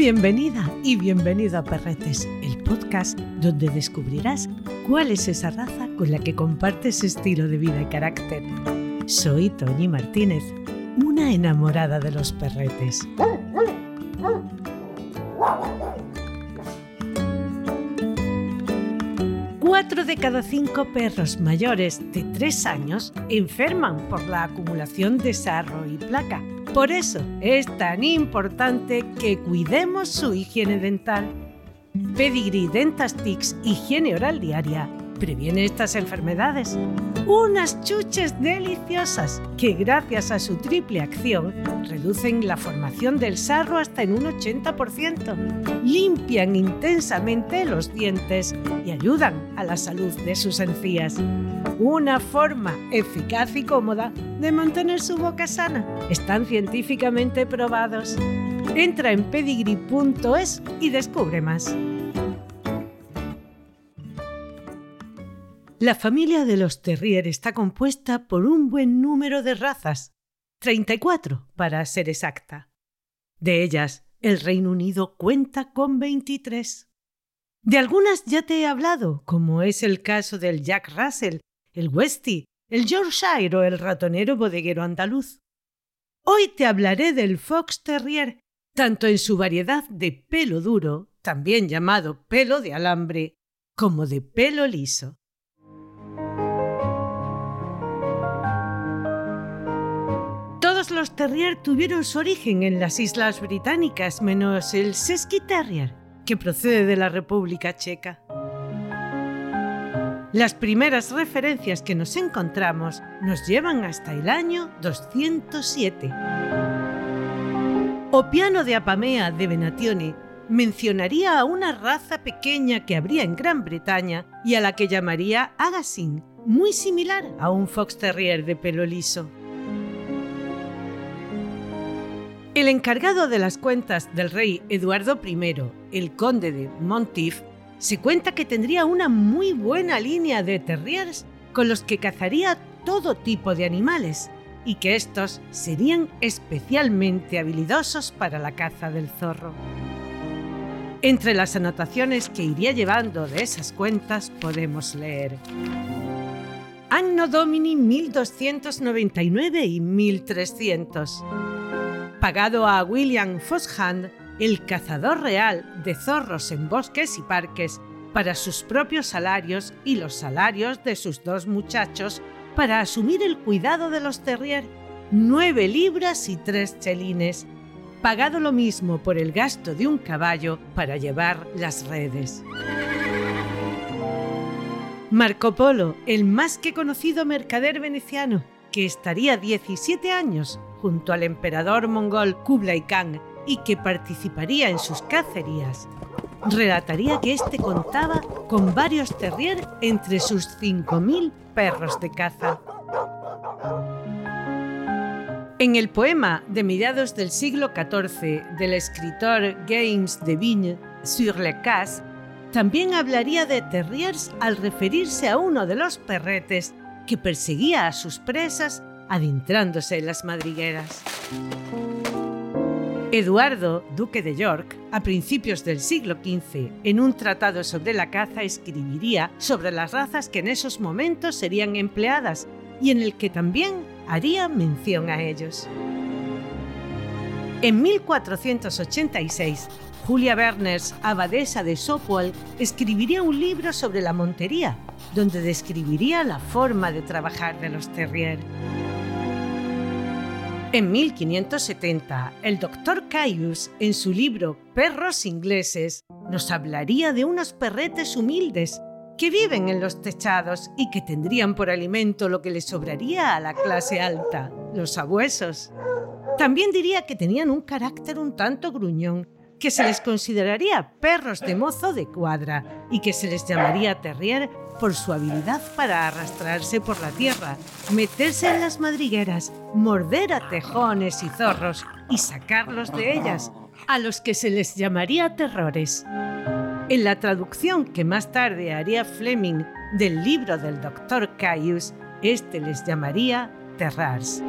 Bienvenida y bienvenido a Perretes, el podcast donde descubrirás cuál es esa raza con la que compartes estilo de vida y carácter. Soy Tony Martínez, una enamorada de los perretes. Cuatro de cada cinco perros mayores de tres años enferman por la acumulación de sarro y placa. Por eso es tan importante que cuidemos su higiene dental. Pedigree Dentastix Higiene Oral Diaria previene estas enfermedades. Unas chuches deliciosas que gracias a su triple acción reducen la formación del sarro hasta en un 80%, limpian intensamente los dientes y ayudan a la salud de sus encías. Una forma eficaz y cómoda de mantener su boca sana. Están científicamente probados. Entra en pedigree.es y descubre más. La familia de los terrier está compuesta por un buen número de razas, 34 para ser exacta. De ellas, el Reino Unido cuenta con 23. De algunas ya te he hablado, como es el caso del Jack Russell, el Westie, el Yorkshire o el ratonero bodeguero andaluz. Hoy te hablaré del Fox Terrier, tanto en su variedad de pelo duro, también llamado pelo de alambre, como de pelo liso. Los terrier tuvieron su origen en las Islas Británicas, menos el Sesky Terrier, que procede de la República Checa. Las primeras referencias que nos encontramos nos llevan hasta el año 207. Opiano de Apamea de Venatione mencionaría a una raza pequeña que habría en Gran Bretaña y a la que llamaría Agassin, muy similar a un fox terrier de pelo liso. El encargado de las cuentas del rey Eduardo I, el conde de Montif, se cuenta que tendría una muy buena línea de terriers con los que cazaría todo tipo de animales y que estos serían especialmente habilidosos para la caza del zorro. Entre las anotaciones que iría llevando de esas cuentas podemos leer Anno Domini 1299 y 1300 pagado a William Fosshand, el cazador real de zorros en bosques y parques, para sus propios salarios y los salarios de sus dos muchachos para asumir el cuidado de los terrier, nueve libras y tres chelines, pagado lo mismo por el gasto de un caballo para llevar las redes. Marco Polo, el más que conocido mercader veneciano, que estaría 17 años junto al emperador mongol Kublai Khan y que participaría en sus cacerías, relataría que éste contaba con varios terrier entre sus 5.000 perros de caza. En el poema de mediados del siglo XIV del escritor James de Vigne, Sur le Casse, también hablaría de terriers al referirse a uno de los perretes que perseguía a sus presas adentrándose en las madrigueras. Eduardo, duque de York, a principios del siglo XV, en un tratado sobre la caza, escribiría sobre las razas que en esos momentos serían empleadas y en el que también haría mención a ellos. En 1486, Julia Berners, abadesa de Sopwell, escribiría un libro sobre la montería, donde describiría la forma de trabajar de los terrier. En 1570, el doctor Caius, en su libro Perros ingleses, nos hablaría de unos perretes humildes que viven en los techados y que tendrían por alimento lo que les sobraría a la clase alta, los sabuesos. También diría que tenían un carácter un tanto gruñón, que se les consideraría perros de mozo de cuadra y que se les llamaría terrier por su habilidad para arrastrarse por la tierra, meterse en las madrigueras, morder a tejones y zorros y sacarlos de ellas, a los que se les llamaría terrores. En la traducción que más tarde haría Fleming del libro del Dr. Caius, este les llamaría terrars.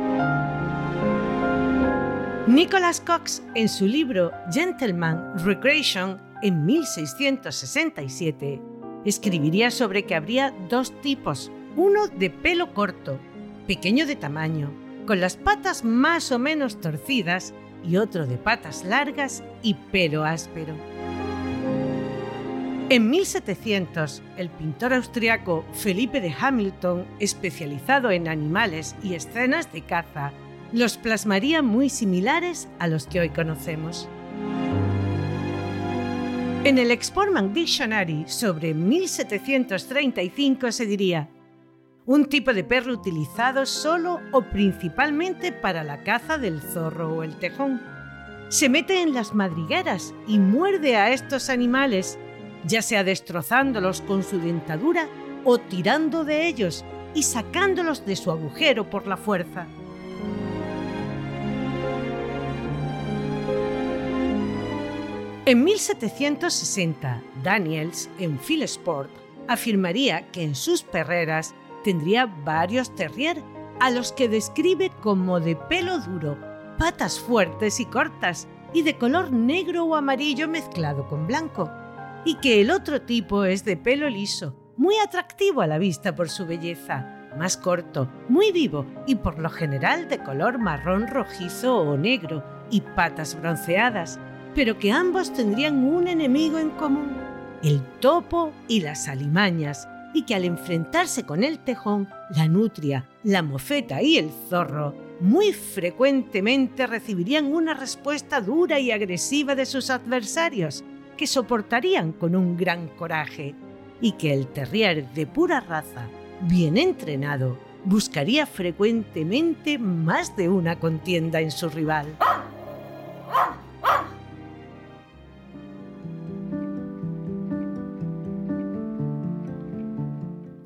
Nicholas Cox, en su libro Gentleman Recreation en 1667, escribiría sobre que habría dos tipos, uno de pelo corto, pequeño de tamaño, con las patas más o menos torcidas, y otro de patas largas y pelo áspero. En 1700, el pintor austriaco Felipe de Hamilton, especializado en animales y escenas de caza, los plasmaría muy similares a los que hoy conocemos. En el Exportman Dictionary sobre 1735 se diría un tipo de perro utilizado solo o principalmente para la caza del zorro o el tejón. Se mete en las madrigueras y muerde a estos animales ya sea destrozándolos con su dentadura o tirando de ellos y sacándolos de su agujero por la fuerza. En 1760, Daniels, en Phil Sport, afirmaría que en sus perreras tendría varios terrier a los que describe como de pelo duro, patas fuertes y cortas y de color negro o amarillo mezclado con blanco y que el otro tipo es de pelo liso, muy atractivo a la vista por su belleza, más corto, muy vivo y por lo general de color marrón rojizo o negro y patas bronceadas, pero que ambos tendrían un enemigo en común, el topo y las alimañas, y que al enfrentarse con el tejón, la nutria, la mofeta y el zorro, muy frecuentemente recibirían una respuesta dura y agresiva de sus adversarios, que soportarían con un gran coraje y que el terrier de pura raza, bien entrenado, buscaría frecuentemente más de una contienda en su rival.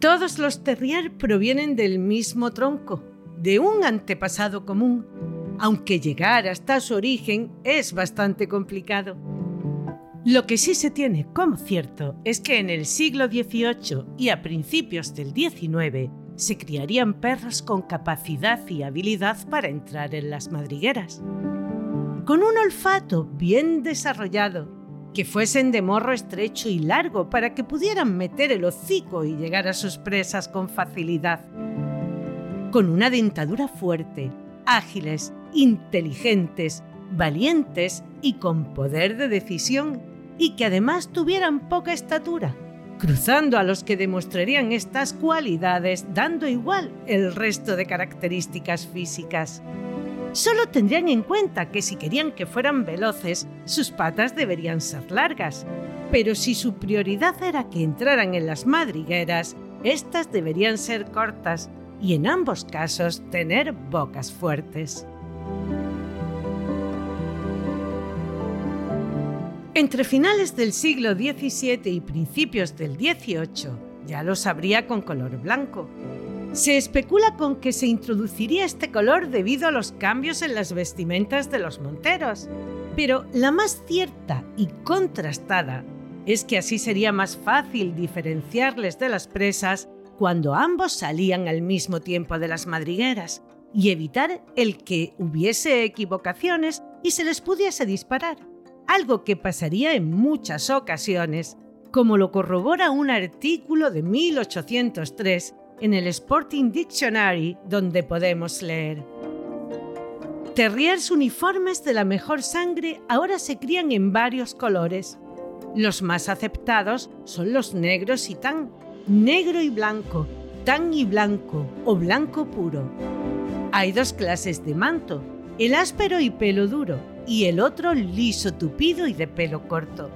Todos los terrier provienen del mismo tronco, de un antepasado común, aunque llegar hasta su origen es bastante complicado. Lo que sí se tiene como cierto es que en el siglo XVIII y a principios del XIX se criarían perros con capacidad y habilidad para entrar en las madrigueras. Con un olfato bien desarrollado, que fuesen de morro estrecho y largo para que pudieran meter el hocico y llegar a sus presas con facilidad. Con una dentadura fuerte, ágiles, inteligentes, valientes y con poder de decisión y que además tuvieran poca estatura, cruzando a los que demostrarían estas cualidades dando igual el resto de características físicas. Solo tendrían en cuenta que si querían que fueran veloces, sus patas deberían ser largas, pero si su prioridad era que entraran en las madrigueras, estas deberían ser cortas y en ambos casos tener bocas fuertes. Entre finales del siglo XVII y principios del XVIII ya los habría con color blanco. Se especula con que se introduciría este color debido a los cambios en las vestimentas de los monteros, pero la más cierta y contrastada es que así sería más fácil diferenciarles de las presas cuando ambos salían al mismo tiempo de las madrigueras y evitar el que hubiese equivocaciones y se les pudiese disparar algo que pasaría en muchas ocasiones, como lo corrobora un artículo de 1803 en el Sporting Dictionary donde podemos leer. Terriers uniformes de la mejor sangre ahora se crían en varios colores. Los más aceptados son los negros y tan, negro y blanco, tan y blanco o blanco puro. Hay dos clases de manto, el áspero y pelo duro, y el otro liso, tupido y de pelo corto.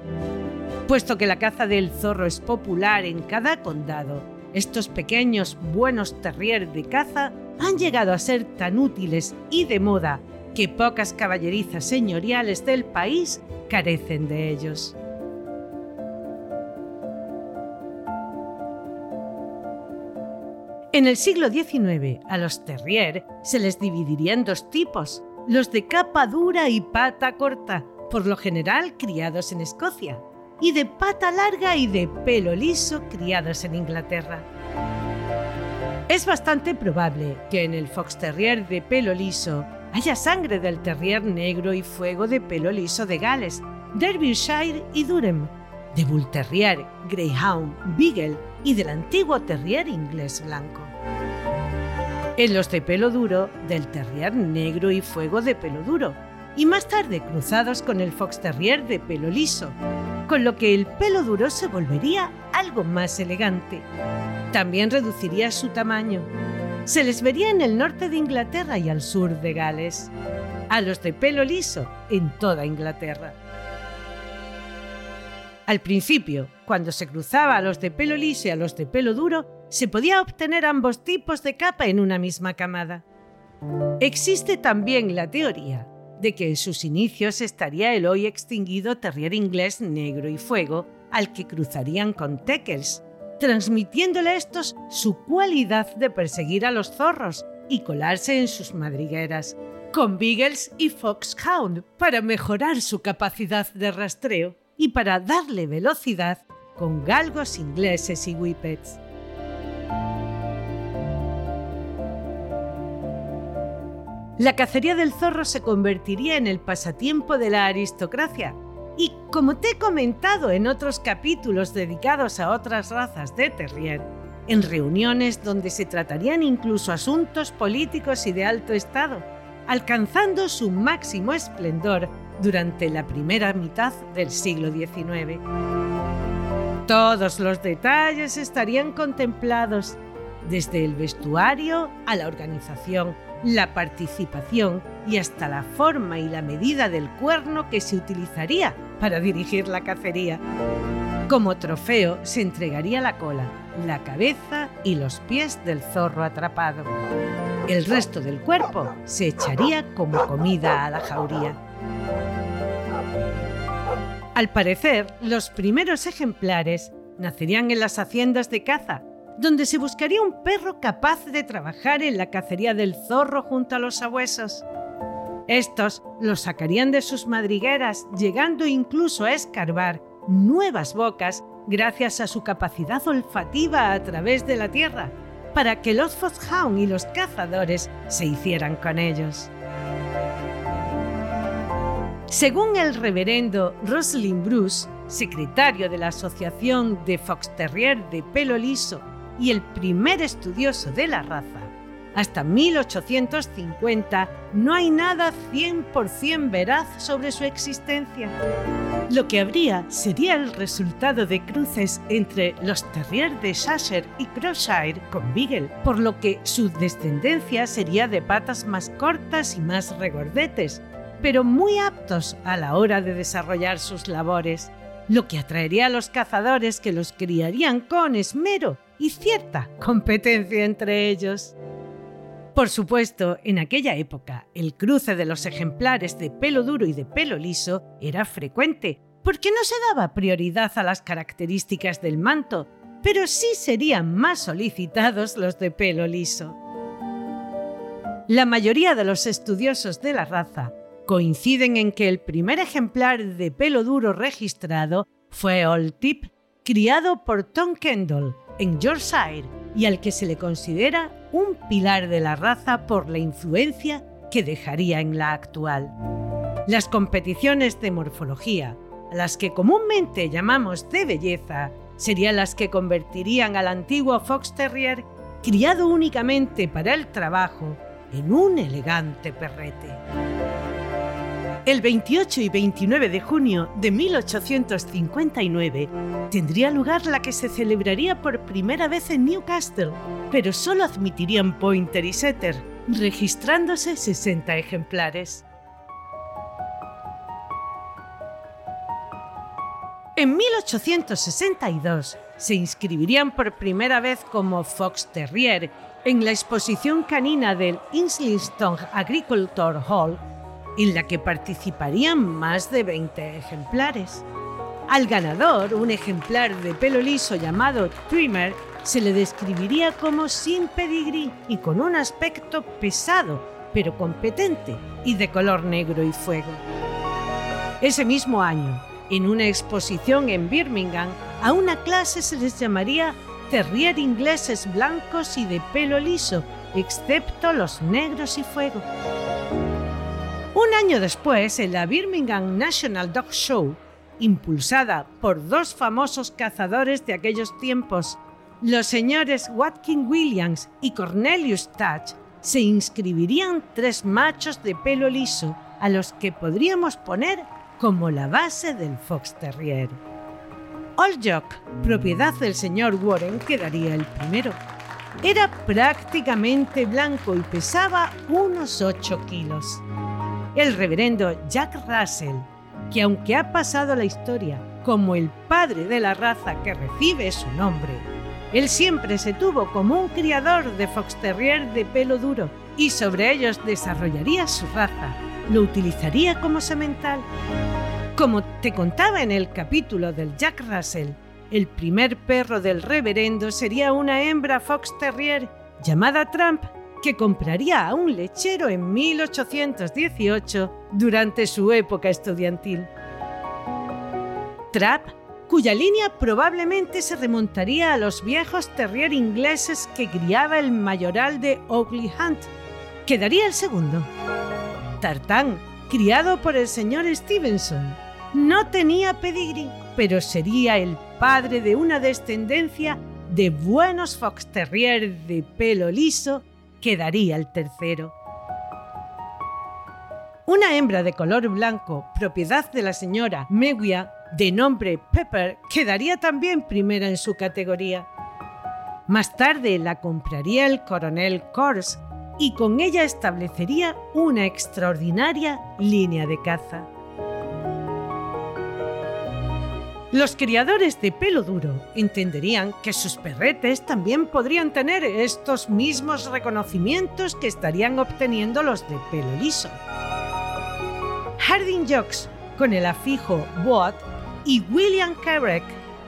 Puesto que la caza del zorro es popular en cada condado, estos pequeños buenos terrier de caza han llegado a ser tan útiles y de moda que pocas caballerizas señoriales del país carecen de ellos. En el siglo XIX, a los terrier se les dividiría en dos tipos, los de capa dura y pata corta, por lo general criados en Escocia, y de pata larga y de pelo liso criados en Inglaterra. Es bastante probable que en el Fox Terrier de pelo liso haya sangre del terrier negro y fuego de pelo liso de Gales, Derbyshire y Durham, de Bull Terrier, Greyhound, Beagle y del antiguo terrier inglés blanco. En los de pelo duro, del terrier negro y fuego de pelo duro, y más tarde cruzados con el fox terrier de pelo liso, con lo que el pelo duro se volvería algo más elegante. También reduciría su tamaño. Se les vería en el norte de Inglaterra y al sur de Gales. A los de pelo liso en toda Inglaterra. Al principio, cuando se cruzaba a los de pelo liso y a los de pelo duro, se podía obtener ambos tipos de capa en una misma camada. Existe también la teoría de que en sus inicios estaría el hoy extinguido terrier inglés negro y fuego, al que cruzarían con Teckels, transmitiéndole a estos su cualidad de perseguir a los zorros y colarse en sus madrigueras, con Beagles y Foxhound para mejorar su capacidad de rastreo y para darle velocidad con galgos ingleses y whippets. La cacería del zorro se convertiría en el pasatiempo de la aristocracia. Y como te he comentado en otros capítulos dedicados a otras razas de terrier, en reuniones donde se tratarían incluso asuntos políticos y de alto estado, alcanzando su máximo esplendor durante la primera mitad del siglo XIX. Todos los detalles estarían contemplados, desde el vestuario a la organización la participación y hasta la forma y la medida del cuerno que se utilizaría para dirigir la cacería. Como trofeo se entregaría la cola, la cabeza y los pies del zorro atrapado. El resto del cuerpo se echaría como comida a la jauría. Al parecer, los primeros ejemplares nacerían en las haciendas de caza donde se buscaría un perro capaz de trabajar en la cacería del zorro junto a los sabuesos. Estos los sacarían de sus madrigueras, llegando incluso a escarbar nuevas bocas gracias a su capacidad olfativa a través de la tierra, para que los Foxhound y los cazadores se hicieran con ellos. Según el reverendo Rosalind Bruce, secretario de la Asociación de Fox Terrier de Pelo Liso y el primer estudioso de la raza. Hasta 1850 no hay nada 100% veraz sobre su existencia. Lo que habría sería el resultado de cruces entre los Terrier de Shasher y Crosshire con Beagle, por lo que su descendencia sería de patas más cortas y más regordetes, pero muy aptos a la hora de desarrollar sus labores, lo que atraería a los cazadores que los criarían con esmero y cierta competencia entre ellos. Por supuesto, en aquella época, el cruce de los ejemplares de pelo duro y de pelo liso era frecuente, porque no se daba prioridad a las características del manto, pero sí serían más solicitados los de pelo liso. La mayoría de los estudiosos de la raza coinciden en que el primer ejemplar de pelo duro registrado fue Old Tip, criado por Tom Kendall, en Yorkshire y al que se le considera un pilar de la raza por la influencia que dejaría en la actual. Las competiciones de morfología, las que comúnmente llamamos de belleza, serían las que convertirían al antiguo Fox Terrier, criado únicamente para el trabajo, en un elegante perrete. El 28 y 29 de junio de 1859 tendría lugar la que se celebraría por primera vez en Newcastle, pero solo admitirían Pointer y Setter, registrándose 60 ejemplares. En 1862 se inscribirían por primera vez como Fox Terrier en la exposición canina del Islington Agriculture Hall en la que participarían más de 20 ejemplares. Al ganador, un ejemplar de pelo liso llamado Trimmer, se le describiría como sin pedigrí y con un aspecto pesado, pero competente y de color negro y fuego. Ese mismo año, en una exposición en Birmingham, a una clase se les llamaría terrier ingleses blancos y de pelo liso, excepto los negros y fuego. Año después, en la Birmingham National Dog Show, impulsada por dos famosos cazadores de aquellos tiempos, los señores Watkin Williams y Cornelius Touch, se inscribirían tres machos de pelo liso a los que podríamos poner como la base del Fox Terrier. Old Jock, propiedad del señor Warren, quedaría el primero. Era prácticamente blanco y pesaba unos 8 kilos. El reverendo Jack Russell, que aunque ha pasado la historia como el padre de la raza que recibe su nombre, él siempre se tuvo como un criador de fox terrier de pelo duro y sobre ellos desarrollaría su raza. Lo utilizaría como semental. Como te contaba en el capítulo del Jack Russell, el primer perro del reverendo sería una hembra fox terrier llamada Trump que compraría a un lechero en 1818 durante su época estudiantil. Trap, cuya línea probablemente se remontaría a los viejos terrier ingleses que criaba el mayoral de Oakley Hunt, quedaría el segundo. Tartán, criado por el señor Stevenson, no tenía pedigrí, pero sería el padre de una descendencia de buenos fox terrier de pelo liso, quedaría el tercero. Una hembra de color blanco, propiedad de la señora Meguia, de nombre Pepper, quedaría también primera en su categoría. Más tarde la compraría el coronel Kors y con ella establecería una extraordinaria línea de caza. Los criadores de pelo duro entenderían que sus perretes también podrían tener estos mismos reconocimientos que estarían obteniendo los de pelo liso. Harding Jocks con el afijo Boat y William Carrick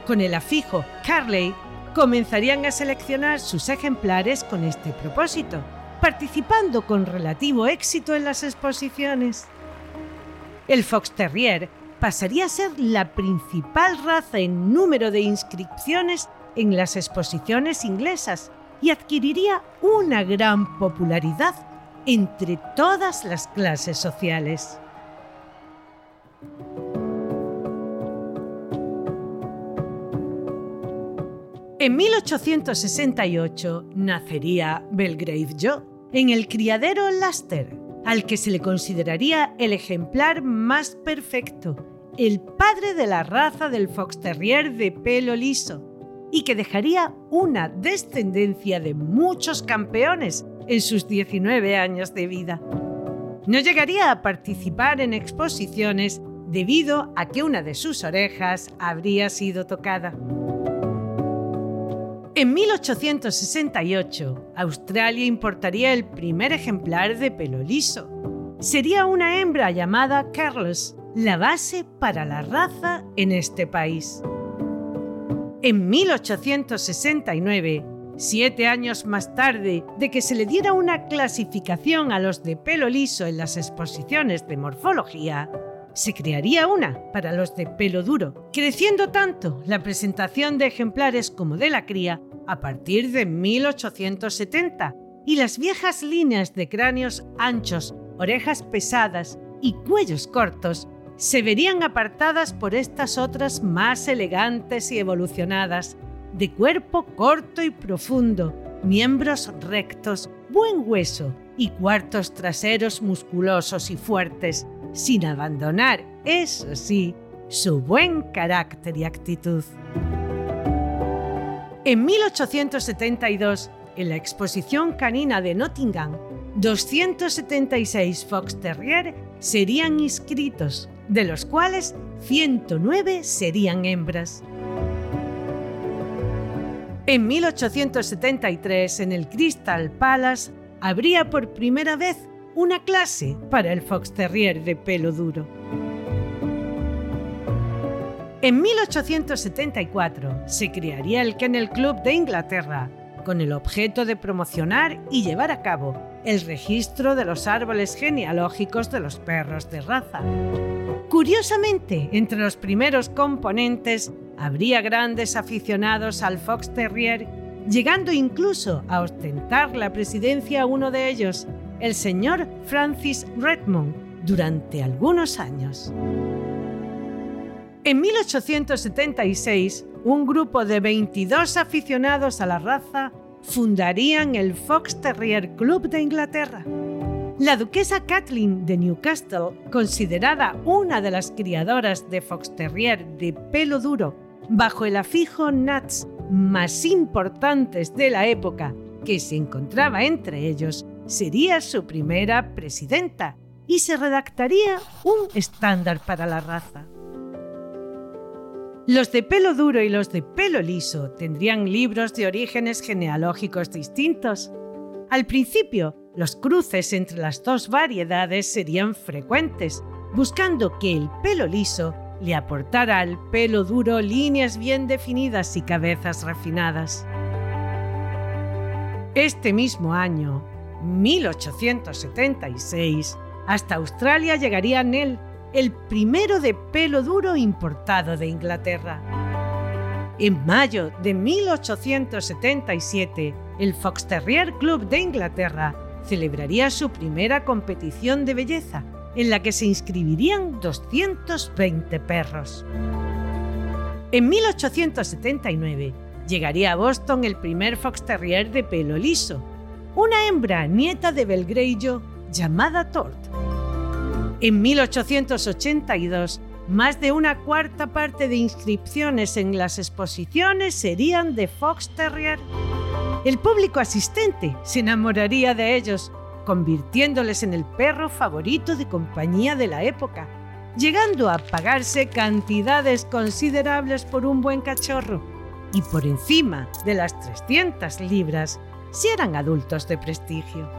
con el afijo Carley comenzarían a seleccionar sus ejemplares con este propósito, participando con relativo éxito en las exposiciones. El Fox Terrier pasaría a ser la principal raza en número de inscripciones en las exposiciones inglesas y adquiriría una gran popularidad entre todas las clases sociales. En 1868 nacería Belgrave Joe en el criadero Laster, al que se le consideraría el ejemplar más perfecto el padre de la raza del Fox Terrier de pelo liso y que dejaría una descendencia de muchos campeones en sus 19 años de vida. No llegaría a participar en exposiciones debido a que una de sus orejas habría sido tocada. En 1868, Australia importaría el primer ejemplar de pelo liso. Sería una hembra llamada Carlos, la base para la raza en este país. En 1869, siete años más tarde de que se le diera una clasificación a los de pelo liso en las exposiciones de morfología, se crearía una para los de pelo duro, creciendo tanto la presentación de ejemplares como de la cría a partir de 1870 y las viejas líneas de cráneos anchos, orejas pesadas y cuellos cortos se verían apartadas por estas otras más elegantes y evolucionadas, de cuerpo corto y profundo, miembros rectos, buen hueso y cuartos traseros musculosos y fuertes, sin abandonar, eso sí, su buen carácter y actitud. En 1872, en la exposición canina de Nottingham, 276 Fox Terrier serían inscritos de los cuales 109 serían hembras. En 1873, en el Crystal Palace, habría por primera vez una clase para el Fox Terrier de pelo duro. En 1874 se crearía el Kennel Club de Inglaterra, con el objeto de promocionar y llevar a cabo el registro de los árboles genealógicos de los perros de raza. Curiosamente, entre los primeros componentes habría grandes aficionados al Fox Terrier, llegando incluso a ostentar la presidencia uno de ellos, el señor Francis Redmond, durante algunos años. En 1876, un grupo de 22 aficionados a la raza fundarían el Fox Terrier Club de Inglaterra. La duquesa Kathleen de Newcastle, considerada una de las criadoras de Fox Terrier de pelo duro bajo el afijo Nats más importantes de la época que se encontraba entre ellos, sería su primera presidenta y se redactaría un estándar para la raza. Los de pelo duro y los de pelo liso tendrían libros de orígenes genealógicos distintos. Al principio, los cruces entre las dos variedades serían frecuentes, buscando que el pelo liso le aportara al pelo duro líneas bien definidas y cabezas refinadas. Este mismo año, 1876, hasta Australia llegaría Nell, el primero de pelo duro importado de Inglaterra. En mayo de 1877, el Fox Terrier Club de Inglaterra celebraría su primera competición de belleza, en la que se inscribirían 220 perros. En 1879 llegaría a Boston el primer Fox Terrier de pelo liso, una hembra nieta de Belgrello llamada Tort. En 1882, más de una cuarta parte de inscripciones en las exposiciones serían de Fox Terrier. El público asistente se enamoraría de ellos, convirtiéndoles en el perro favorito de compañía de la época, llegando a pagarse cantidades considerables por un buen cachorro y por encima de las 300 libras si eran adultos de prestigio.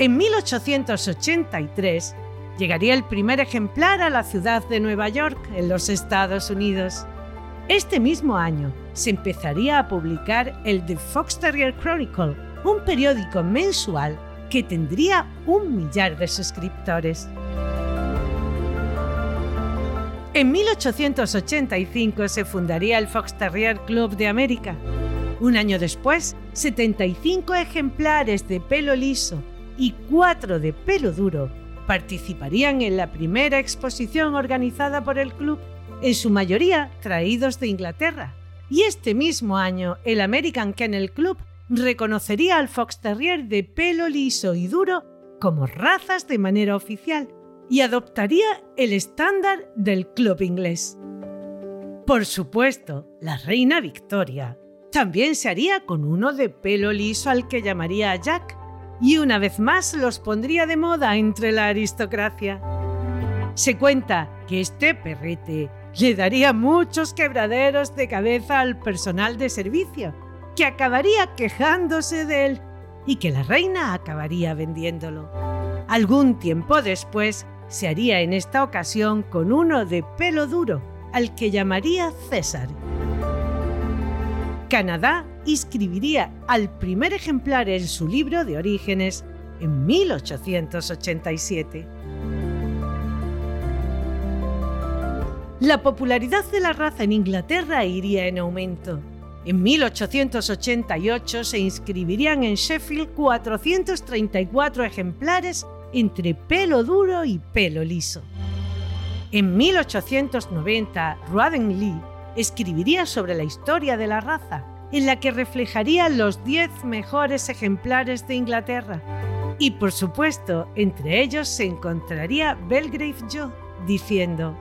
En 1883 llegaría el primer ejemplar a la ciudad de Nueva York, en los Estados Unidos. Este mismo año se empezaría a publicar el The Fox Terrier Chronicle, un periódico mensual que tendría un millar de suscriptores. En 1885 se fundaría el Fox Terrier Club de América. Un año después, 75 ejemplares de pelo liso y cuatro de pelo duro participarían en la primera exposición organizada por el club, en su mayoría traídos de Inglaterra. Y este mismo año, el American Kennel Club reconocería al Fox Terrier de pelo liso y duro como razas de manera oficial y adoptaría el estándar del club inglés. Por supuesto, la reina Victoria también se haría con uno de pelo liso al que llamaría Jack, y una vez más los pondría de moda entre la aristocracia. Se cuenta que este perrete le daría muchos quebraderos de cabeza al personal de servicio, que acabaría quejándose de él y que la reina acabaría vendiéndolo. Algún tiempo después se haría en esta ocasión con uno de pelo duro, al que llamaría César. Canadá inscribiría al primer ejemplar en su libro de orígenes en 1887. La popularidad de la raza en Inglaterra iría en aumento. En 1888 se inscribirían en Sheffield 434 ejemplares entre pelo duro y pelo liso. En 1890, Ruaden Lee escribiría sobre la historia de la raza en la que reflejaría los 10 mejores ejemplares de Inglaterra. Y por supuesto, entre ellos se encontraría Belgrave Joe, diciendo,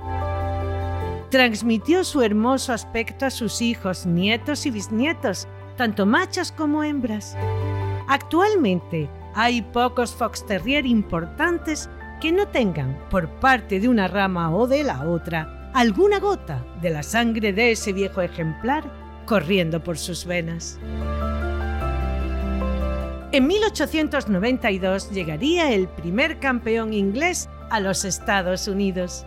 transmitió su hermoso aspecto a sus hijos, nietos y bisnietos, tanto machos como hembras. Actualmente hay pocos Fox Terrier importantes que no tengan, por parte de una rama o de la otra, alguna gota de la sangre de ese viejo ejemplar corriendo por sus venas. En 1892 llegaría el primer campeón inglés a los Estados Unidos.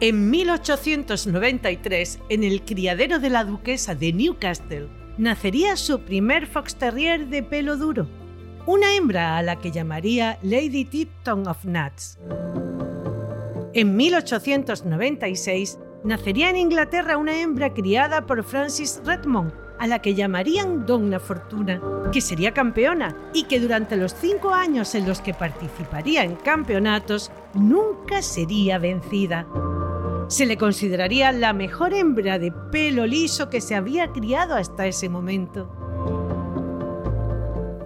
En 1893, en el criadero de la duquesa de Newcastle, nacería su primer fox terrier de pelo duro, una hembra a la que llamaría Lady Tipton of Nuts. En 1896 nacería en Inglaterra una hembra criada por Francis Redmond, a la que llamarían Donna Fortuna, que sería campeona y que durante los cinco años en los que participaría en campeonatos nunca sería vencida. Se le consideraría la mejor hembra de pelo liso que se había criado hasta ese momento.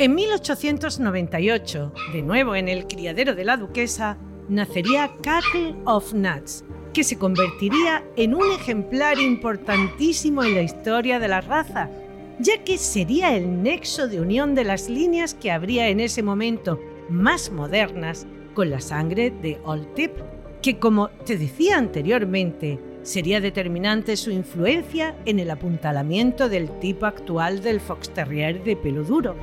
En 1898, de nuevo en el criadero de la duquesa, nacería Cattle of Nuts, que se convertiría en un ejemplar importantísimo en la historia de la raza, ya que sería el nexo de unión de las líneas que habría en ese momento más modernas con la sangre de Old Tip, que como te decía anteriormente, sería determinante su influencia en el apuntalamiento del tipo actual del Fox Terrier de pelo duro.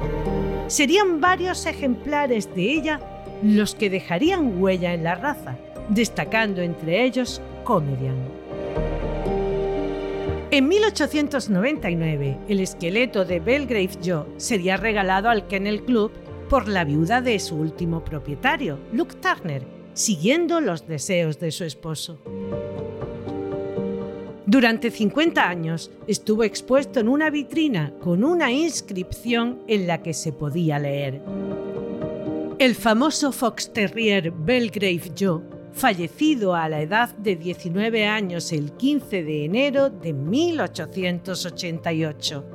Serían varios ejemplares de ella los que dejarían huella en la raza, destacando entre ellos Comedian. En 1899, el esqueleto de Belgrave Joe sería regalado al Kennel Club por la viuda de su último propietario, Luke Turner, siguiendo los deseos de su esposo. Durante 50 años estuvo expuesto en una vitrina con una inscripción en la que se podía leer. El famoso Fox Terrier Belgrave Joe, fallecido a la edad de 19 años el 15 de enero de 1888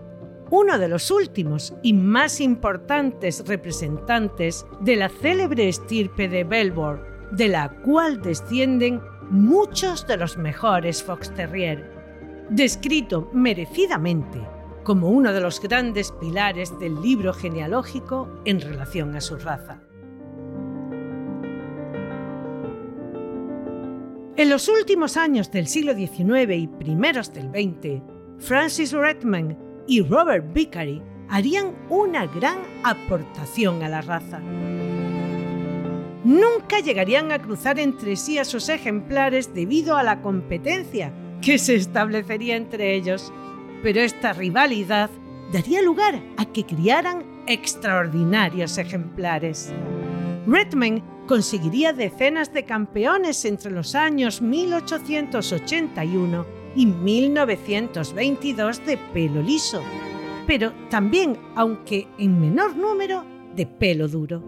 uno de los últimos y más importantes representantes de la célebre estirpe de Belvoir, de la cual descienden muchos de los mejores Fox Terrier, descrito merecidamente como uno de los grandes pilares del libro genealógico en relación a su raza. En los últimos años del siglo XIX y primeros del XX, Francis Redman y Robert Vickery harían una gran aportación a la raza. Nunca llegarían a cruzar entre sí a sus ejemplares debido a la competencia que se establecería entre ellos, pero esta rivalidad daría lugar a que criaran extraordinarios ejemplares. Redman conseguiría decenas de campeones entre los años 1881 y 1922 de pelo liso, pero también, aunque en menor número, de pelo duro.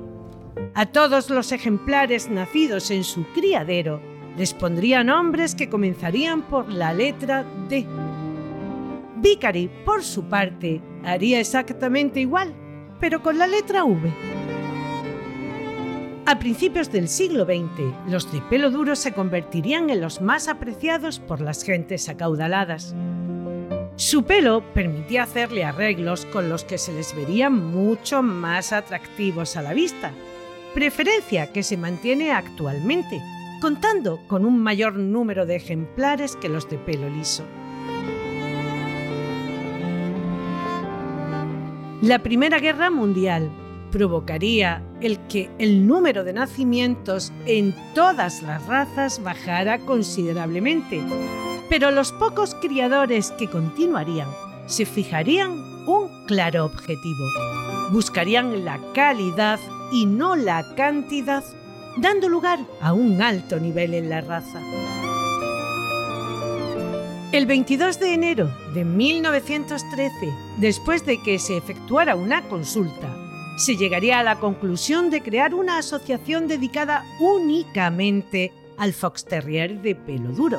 A todos los ejemplares nacidos en su criadero les pondría nombres que comenzarían por la letra D. Vicary, por su parte, haría exactamente igual, pero con la letra V. A principios del siglo XX, los de pelo duro se convertirían en los más apreciados por las gentes acaudaladas. Su pelo permitía hacerle arreglos con los que se les vería mucho más atractivos a la vista, preferencia que se mantiene actualmente, contando con un mayor número de ejemplares que los de pelo liso. La Primera Guerra Mundial provocaría el que el número de nacimientos en todas las razas bajara considerablemente. Pero los pocos criadores que continuarían se fijarían un claro objetivo. Buscarían la calidad y no la cantidad, dando lugar a un alto nivel en la raza. El 22 de enero de 1913, después de que se efectuara una consulta se llegaría a la conclusión de crear una asociación dedicada únicamente al Fox Terrier de pelo duro.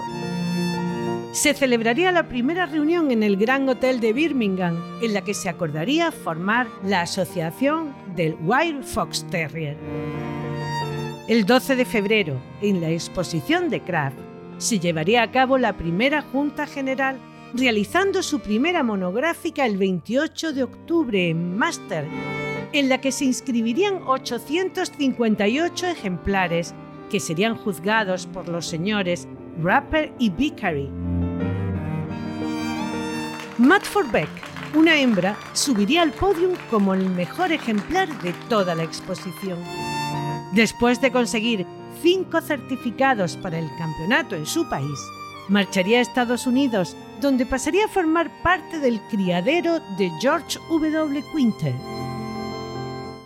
Se celebraría la primera reunión en el Gran Hotel de Birmingham, en la que se acordaría formar la Asociación del Wild Fox Terrier. El 12 de febrero, en la exposición de Kraft, se llevaría a cabo la primera Junta General, realizando su primera monográfica el 28 de octubre en Master, en la que se inscribirían 858 ejemplares que serían juzgados por los señores Rapper y Vickery. Matt Forbeck, una hembra, subiría al podium como el mejor ejemplar de toda la exposición. Después de conseguir cinco certificados para el campeonato en su país, marcharía a Estados Unidos, donde pasaría a formar parte del criadero de George W. Quinter.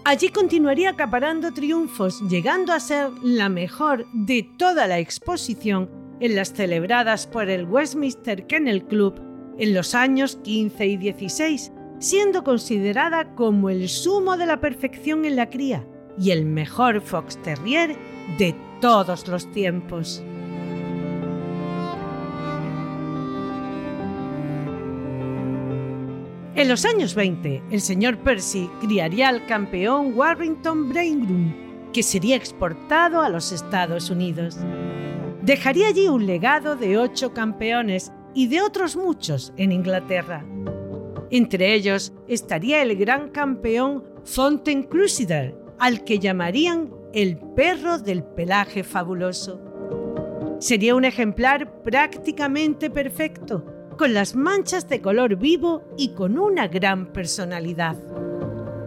Allí continuaría acaparando triunfos, llegando a ser la mejor de toda la exposición en las celebradas por el Westminster Kennel Club en los años 15 y 16, siendo considerada como el sumo de la perfección en la cría y el mejor fox terrier de todos los tiempos. En los años 20, el señor Percy criaría al campeón Warrington Braingroom, que sería exportado a los Estados Unidos. Dejaría allí un legado de ocho campeones y de otros muchos en Inglaterra. Entre ellos estaría el gran campeón Fontaine Crusader, al que llamarían el perro del pelaje fabuloso. Sería un ejemplar prácticamente perfecto, con las manchas de color vivo y con una gran personalidad.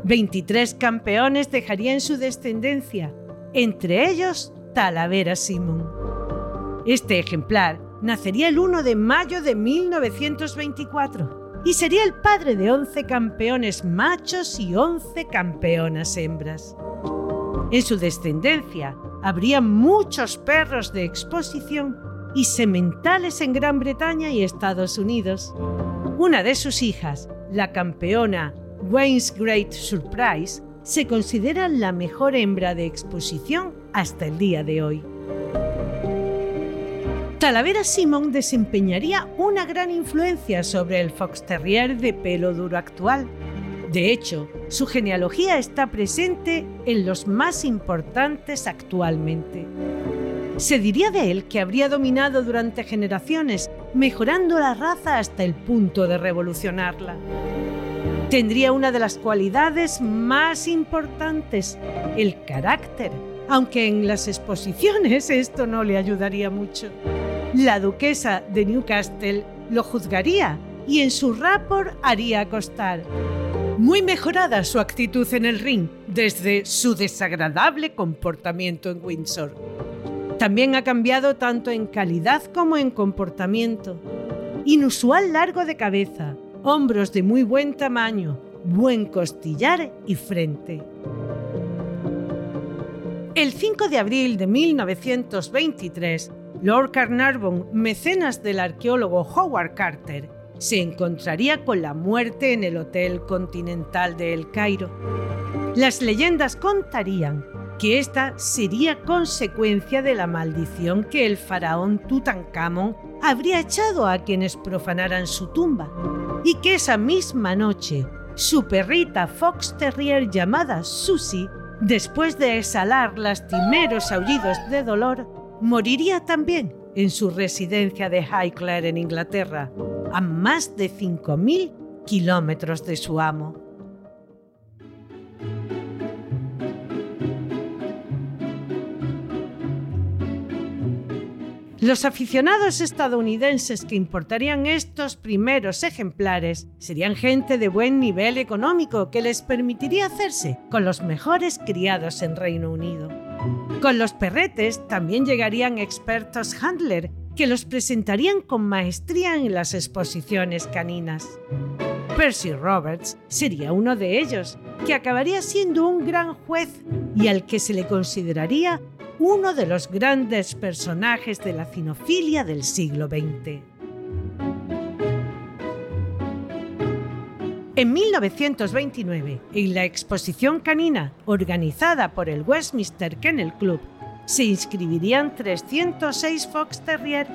23 campeones dejarían su descendencia, entre ellos Talavera Simon. Este ejemplar nacería el 1 de mayo de 1924 y sería el padre de 11 campeones machos y 11 campeonas hembras. En su descendencia habría muchos perros de exposición y sementales en Gran Bretaña y Estados Unidos. Una de sus hijas, la campeona Wayne's Great Surprise, se considera la mejor hembra de exposición hasta el día de hoy. Talavera Simon desempeñaría una gran influencia sobre el Fox Terrier de pelo duro actual. De hecho, su genealogía está presente en los más importantes actualmente. Se diría de él que habría dominado durante generaciones, mejorando la raza hasta el punto de revolucionarla. Tendría una de las cualidades más importantes, el carácter, aunque en las exposiciones esto no le ayudaría mucho. La duquesa de Newcastle lo juzgaría y en su rapport haría constar. Muy mejorada su actitud en el ring desde su desagradable comportamiento en Windsor. También ha cambiado tanto en calidad como en comportamiento. Inusual largo de cabeza, hombros de muy buen tamaño, buen costillar y frente. El 5 de abril de 1923, Lord Carnarvon, mecenas del arqueólogo Howard Carter, se encontraría con la muerte en el Hotel Continental de El Cairo. Las leyendas contarían que esta sería consecuencia de la maldición que el faraón Tutankamón habría echado a quienes profanaran su tumba, y que esa misma noche su perrita Fox Terrier llamada Susie, después de exhalar lastimeros aullidos de dolor, moriría también en su residencia de Highclere en Inglaterra, a más de 5.000 kilómetros de su amo. Los aficionados estadounidenses que importarían estos primeros ejemplares serían gente de buen nivel económico que les permitiría hacerse con los mejores criados en Reino Unido. Con los perretes también llegarían expertos handler que los presentarían con maestría en las exposiciones caninas. Percy Roberts sería uno de ellos, que acabaría siendo un gran juez y al que se le consideraría uno de los grandes personajes de la cinofilia del siglo XX. En 1929, en la exposición canina organizada por el Westminster Kennel Club, se inscribirían 306 Fox Terrier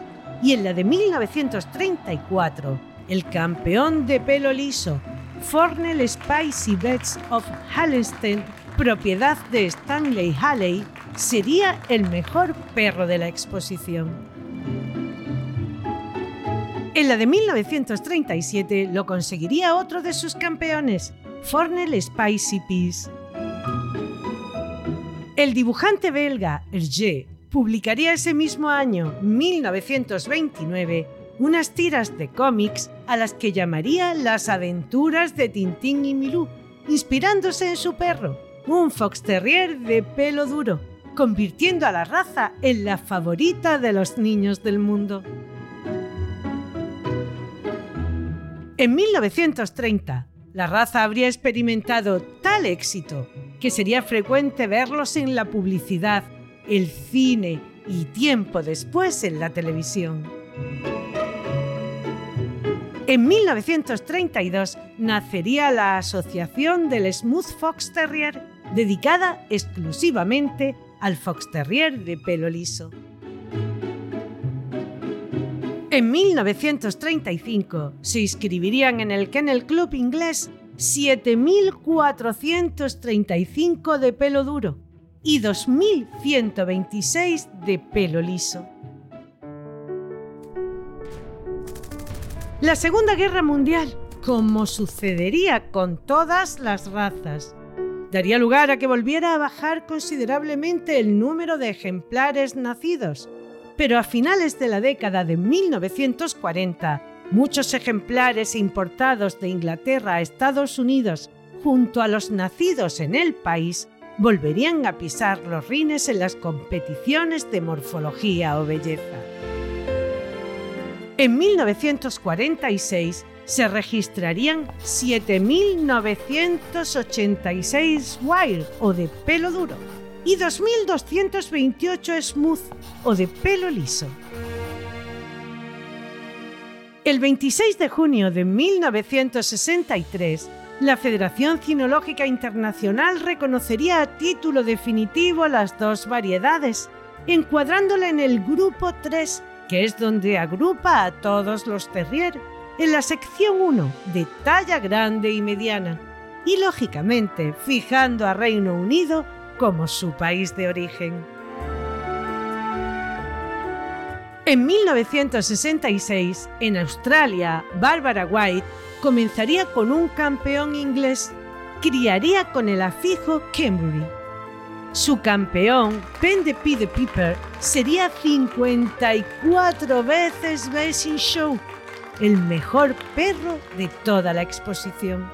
y en la de 1934, el campeón de pelo liso, Fornell Spicy Beds of Hallenstein, propiedad de Stanley Halley, sería el mejor perro de la exposición. En la de 1937 lo conseguiría otro de sus campeones, Fornell Spicy Peas. El dibujante belga Hergé publicaría ese mismo año, 1929, unas tiras de cómics a las que llamaría Las aventuras de Tintín y Milú, inspirándose en su perro, un fox terrier de pelo duro, convirtiendo a la raza en la favorita de los niños del mundo. En 1930, la raza habría experimentado tal éxito que sería frecuente verlos en la publicidad, el cine y tiempo después en la televisión. En 1932 nacería la Asociación del Smooth Fox Terrier, dedicada exclusivamente al Fox Terrier de pelo liso. En 1935 se inscribirían en el Kennel Club inglés 7.435 de pelo duro y 2.126 de pelo liso. La Segunda Guerra Mundial, como sucedería con todas las razas, daría lugar a que volviera a bajar considerablemente el número de ejemplares nacidos, pero a finales de la década de 1940, muchos ejemplares importados de Inglaterra a Estados Unidos, junto a los nacidos en el país, volverían a pisar los rines en las competiciones de morfología o belleza. En 1946 se registrarían 7.986 wire o de pelo duro y 2.228 smooth o de pelo liso. El 26 de junio de 1963, la Federación Cinológica Internacional reconocería a título definitivo las dos variedades, encuadrándola en el grupo 3, que es donde agrupa a todos los terrier, en la sección 1 de talla grande y mediana, y lógicamente fijando a Reino Unido como su país de origen. En 1966, en Australia, Barbara White comenzaría con un campeón inglés, criaría con el afijo Cambry. Su campeón, Pen de P de Piper, sería 54 veces in Show, el mejor perro de toda la exposición.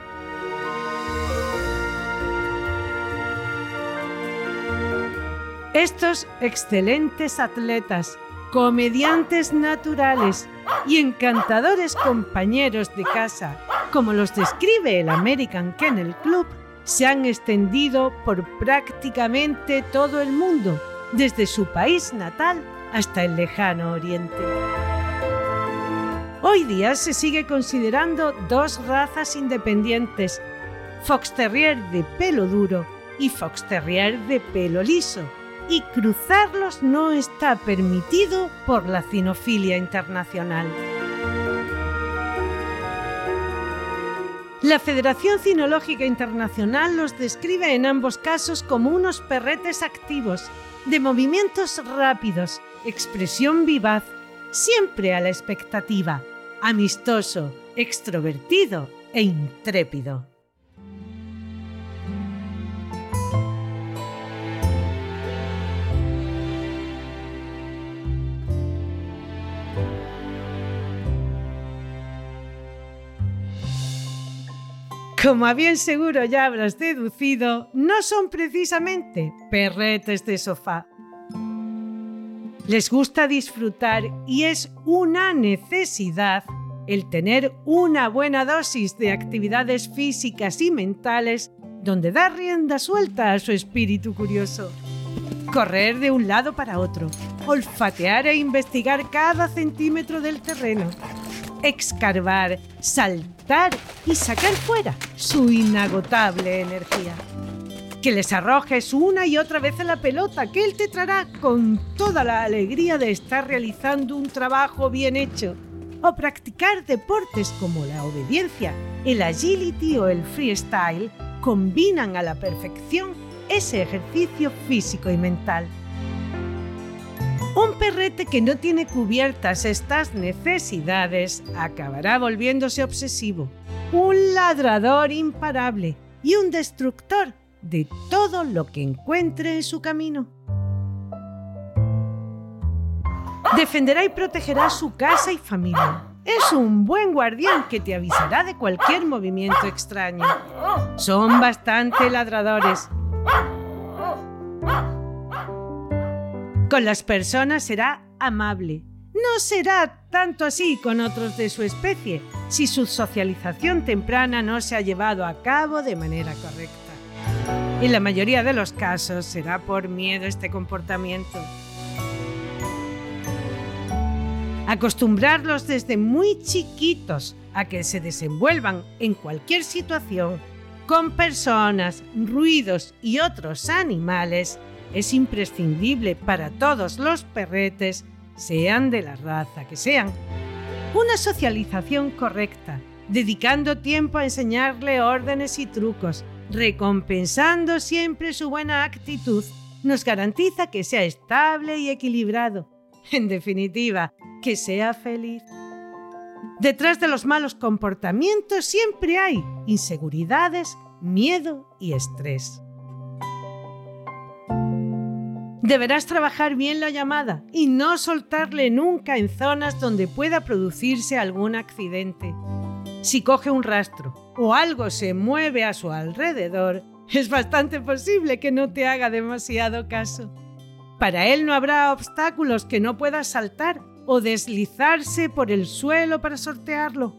Estos excelentes atletas, comediantes naturales y encantadores compañeros de casa, como los describe el American Kennel Club, se han extendido por prácticamente todo el mundo, desde su país natal hasta el lejano oriente. Hoy día se sigue considerando dos razas independientes, Fox Terrier de pelo duro y Fox Terrier de pelo liso, y cruzarlos no está permitido por la cinofilia internacional. La Federación Cinológica Internacional los describe en ambos casos como unos perretes activos, de movimientos rápidos, expresión vivaz, siempre a la expectativa, amistoso, extrovertido e intrépido. Como a bien seguro ya habrás deducido, no son precisamente perretes de sofá. Les gusta disfrutar y es una necesidad el tener una buena dosis de actividades físicas y mentales donde dar rienda suelta a su espíritu curioso. Correr de un lado para otro, olfatear e investigar cada centímetro del terreno, excavar, saltar y sacar fuera su inagotable energía. Que les arrojes una y otra vez a la pelota que él te traerá con toda la alegría de estar realizando un trabajo bien hecho. O practicar deportes como la obediencia, el agility o el freestyle combinan a la perfección ese ejercicio físico y mental. Un perrete que no tiene cubiertas estas necesidades acabará volviéndose obsesivo, un ladrador imparable y un destructor de todo lo que encuentre en su camino. Defenderá y protegerá su casa y familia. Es un buen guardián que te avisará de cualquier movimiento extraño. Son bastante ladradores Con las personas será amable. No será tanto así con otros de su especie si su socialización temprana no se ha llevado a cabo de manera correcta. En la mayoría de los casos será por miedo este comportamiento. Acostumbrarlos desde muy chiquitos a que se desenvuelvan en cualquier situación con personas, ruidos y otros animales es imprescindible para todos los perretes, sean de la raza que sean. Una socialización correcta, dedicando tiempo a enseñarle órdenes y trucos, recompensando siempre su buena actitud, nos garantiza que sea estable y equilibrado. En definitiva, que sea feliz. Detrás de los malos comportamientos siempre hay inseguridades, miedo y estrés. Deberás trabajar bien la llamada y no soltarle nunca en zonas donde pueda producirse algún accidente. Si coge un rastro o algo se mueve a su alrededor, es bastante posible que no te haga demasiado caso. Para él no habrá obstáculos que no puedas saltar o deslizarse por el suelo para sortearlo.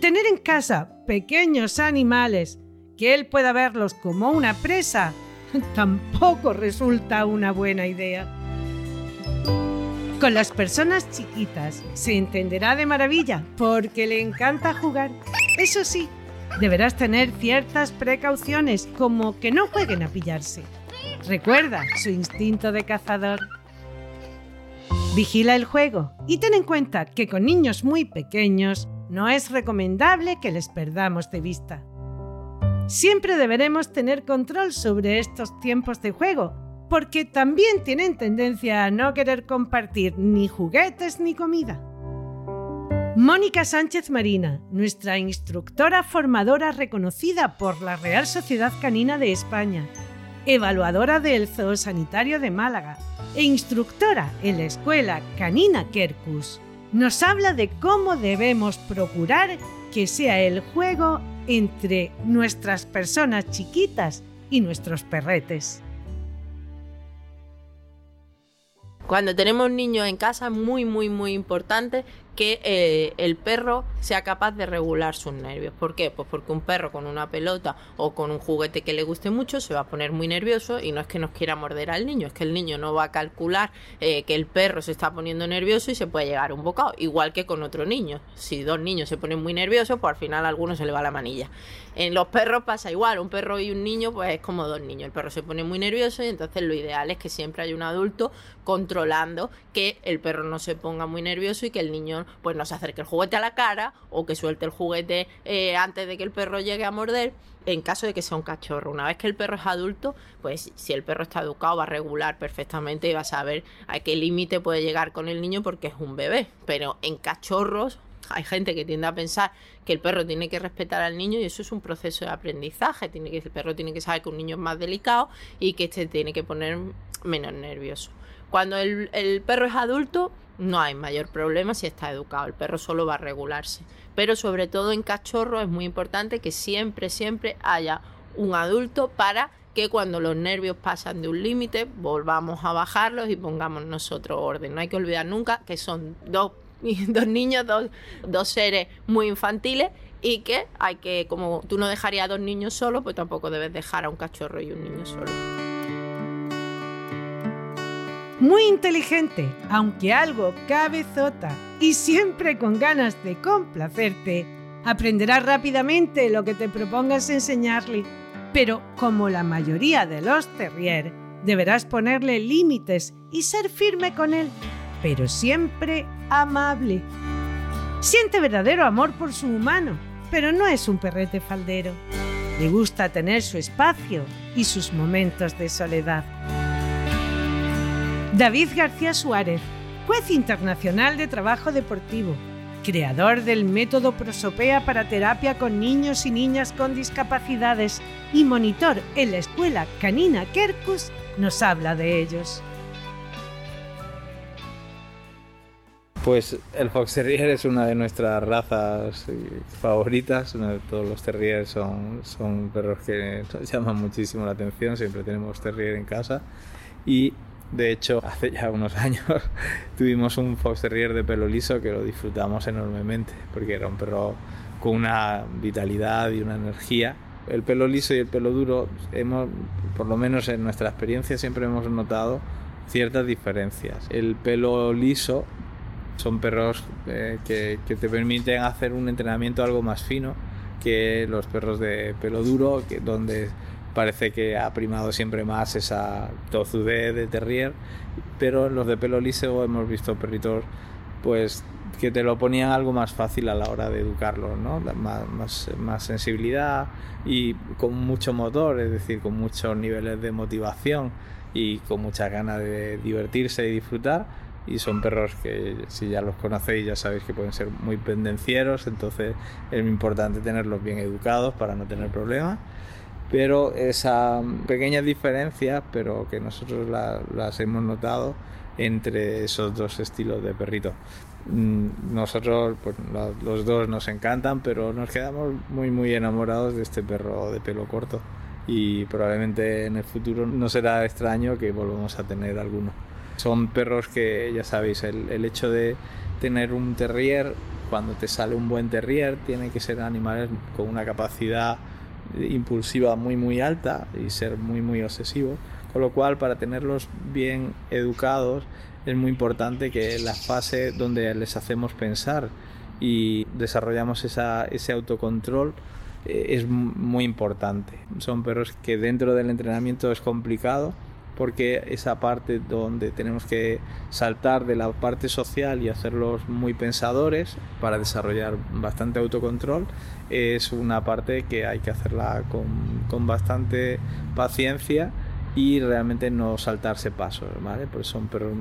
Tener en casa pequeños animales que él pueda verlos como una presa tampoco resulta una buena idea. Con las personas chiquitas se entenderá de maravilla porque le encanta jugar. Eso sí, deberás tener ciertas precauciones como que no jueguen a pillarse. Recuerda su instinto de cazador. Vigila el juego y ten en cuenta que con niños muy pequeños no es recomendable que les perdamos de vista. Siempre deberemos tener control sobre estos tiempos de juego, porque también tienen tendencia a no querer compartir ni juguetes ni comida. Mónica Sánchez Marina, nuestra instructora formadora reconocida por la Real Sociedad Canina de España, evaluadora del Zoosanitario de Málaga e instructora en la Escuela Canina Kerkus, nos habla de cómo debemos procurar que sea el juego entre nuestras personas chiquitas y nuestros perretes. Cuando tenemos niños en casa es muy, muy, muy importante que eh, el perro sea capaz de regular sus nervios. ¿Por qué? Pues porque un perro con una pelota o con un juguete que le guste mucho se va a poner muy nervioso y no es que nos quiera morder al niño, es que el niño no va a calcular eh, que el perro se está poniendo nervioso y se puede llegar un bocado, igual que con otro niño. Si dos niños se ponen muy nerviosos, pues al final a alguno se le va la manilla. En los perros pasa igual, un perro y un niño pues es como dos niños. El perro se pone muy nervioso y entonces lo ideal es que siempre haya un adulto controlando que el perro no se ponga muy nervioso y que el niño pues no se acerque el juguete a la cara o que suelte el juguete eh, antes de que el perro llegue a morder en caso de que sea un cachorro. Una vez que el perro es adulto, pues si el perro está educado va a regular perfectamente y va a saber a qué límite puede llegar con el niño porque es un bebé. Pero en cachorros hay gente que tiende a pensar que el perro tiene que respetar al niño y eso es un proceso de aprendizaje. Tiene que, el perro tiene que saber que un niño es más delicado y que este tiene que poner menos nervioso. Cuando el, el perro es adulto, no hay mayor problema si está educado. El perro solo va a regularse. Pero sobre todo en cachorro es muy importante que siempre, siempre haya un adulto para que cuando los nervios pasan de un límite volvamos a bajarlos y pongamos nosotros orden. No hay que olvidar nunca que son dos, niños, dos, dos seres muy infantiles y que hay que, como tú no dejarías a dos niños solos, pues tampoco debes dejar a un cachorro y un niño solo. Muy inteligente, aunque algo cabezota y siempre con ganas de complacerte, aprenderá rápidamente lo que te propongas enseñarle. Pero como la mayoría de los terrier, deberás ponerle límites y ser firme con él, pero siempre amable. Siente verdadero amor por su humano, pero no es un perrete faldero. Le gusta tener su espacio y sus momentos de soledad. David García Suárez, juez internacional de trabajo deportivo, creador del método Prosopea para terapia con niños y niñas con discapacidades y monitor en la escuela canina Kerkus, nos habla de ellos. Pues el Fox Terrier es una de nuestras razas favoritas. Todos los Terriers son, son perros que nos llaman muchísimo la atención. Siempre tenemos Terrier en casa. Y de hecho, hace ya unos años tuvimos un Fox Terrier de pelo liso que lo disfrutamos enormemente porque era un perro con una vitalidad y una energía. El pelo liso y el pelo duro, hemos, por lo menos en nuestra experiencia, siempre hemos notado ciertas diferencias. El pelo liso Son perros eh, que, que te permiten hacer un entrenamiento algo más fino que los perros de pelo duro, que, donde parece que ha primado siempre más esa tozudez de terrier, pero los de pelo liso hemos visto perritos pues que te lo ponían algo más fácil a la hora de educarlos, ¿no? Más, más, más, sensibilidad y con mucho motor, es decir, con muchos niveles de motivación y con muchas ganas de divertirse y disfrutar. Y son perros que si ya los conocéis ya sabéis que pueden ser muy pendencieros, entonces es importante tenerlos bien educados para no tener problemas. Pero esa pequeña diferencia, pero que nosotros la, las hemos notado entre esos dos estilos de perrito. Mm, nosotros, pues, los dos nos encantan, pero nos quedamos muy, muy enamorados de este perro de pelo corto. Y probablemente en el futuro no será extraño que volvamos a tener alguno. Son perros que, ya sabéis, el, el hecho de tener un terrier, cuando te sale un buen terrier, tiene que ser animales con una capacidad impulsiva muy, muy alta y ser muy, muy obsesivo. Con lo cual, para tenerlos bien educados, es muy importante que la fase donde les hacemos pensar y desarrollamos esa, ese autocontrol eh, es muy importante. Son perros que dentro del entrenamiento es complicado porque esa parte donde tenemos que saltar de la parte social y hacerlos muy pensadores para desarrollar bastante autocontrol es una parte que hay que hacerla con, con bastante paciencia y realmente no saltarse pasos, ¿vale? Porque son perros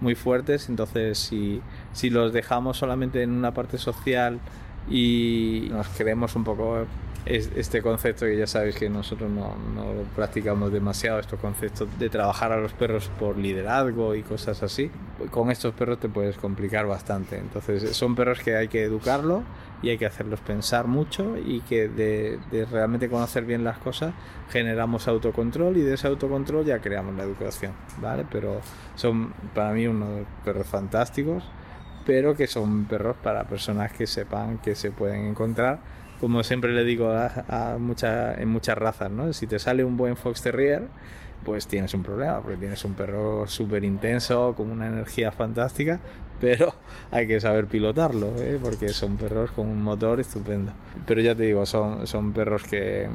muy fuertes, entonces si, si los dejamos solamente en una parte social y nos creemos un poco este concepto que ya sabéis que nosotros no, no lo practicamos demasiado, estos conceptos de trabajar a los perros por liderazgo y cosas así, con estos perros te puedes complicar bastante. Entonces son perros que hay que educarlo y hay que hacerlos pensar mucho y que de, de realmente conocer bien las cosas generamos autocontrol y de ese autocontrol ya creamos la educación, ¿vale? Pero son para mí unos perros fantásticos pero que son perros para personas que sepan que se pueden encontrar como siempre le digo a, en muchas razas, ¿no? Si te sale un buen Fox Terrier, pues tienes un problema, porque tienes un perro súper intenso, con una energía fantástica, pero hay que saber pilotarlo, ¿eh? porque son perros con un motor estupendo. Pero ya te digo, son, son perros que